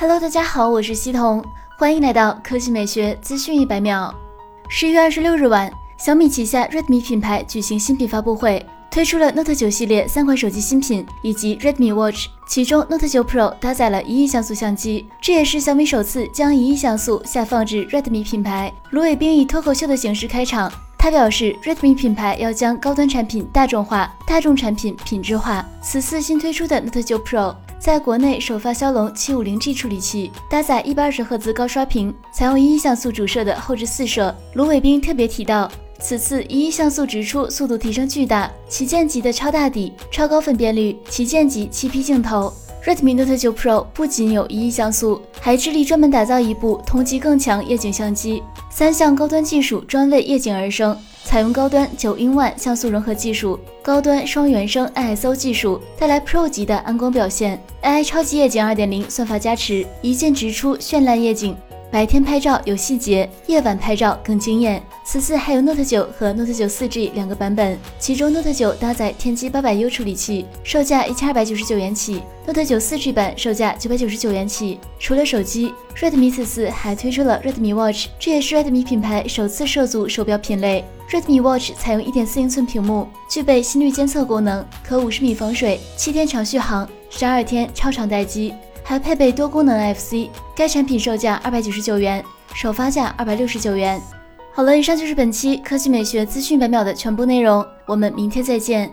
Hello，大家好，我是西彤，欢迎来到科技美学资讯一百秒。十一月二十六日晚，小米旗下 Redmi 品牌举行新品发布会，推出了 Note 9系列三款手机新品以及 Redmi Watch，其中 Note 9 Pro 搭载了一亿像素相机，这也是小米首次将一亿像素下放至 Redmi 品牌。卢伟冰以脱口秀的形式开场，他表示 Redmi 品牌要将高端产品大众化，大众产品品质化。此次新推出的 Note 9 Pro。在国内首发骁龙七五零 G 处理器，搭载一百二十赫兹高刷屏，采用一亿像素主摄的后置四摄。卢伟冰特别提到，此次一亿像素直出速度提升巨大，旗舰级的超大底、超高分辨率，旗舰级七 P 镜头。Redmi Note 9 Pro 不仅有一亿像素，还致力专门打造一部同级更强夜景相机，三项高端技术专为夜景而生。采用高端九英万像素融合技术，高端双原生 ISO 技术，带来 Pro 级的暗光表现，AI 超级夜景二点零算法加持，一键直出绚烂夜景。白天拍照有细节，夜晚拍照更惊艳。此次还有 Note 9和 Note 9 4G 两个版本，其中 Note 9搭载天玑八百 U 处理器，售价一千二百九十九元起；Note 9 4G 版售价九百九十九元起。除了手机，Redmi 此次还推出了 Redmi Watch，这也是 Redmi 品牌首次涉足手表品类。Redmi Watch 采用一点四英寸屏幕，具备心率监测功能，可五十米防水，七天长续航，十二天超长待机。还配备多功能 NFC，该产品售价二百九十九元，首发价二百六十九元。好了，以上就是本期科技美学资讯百秒的全部内容，我们明天再见。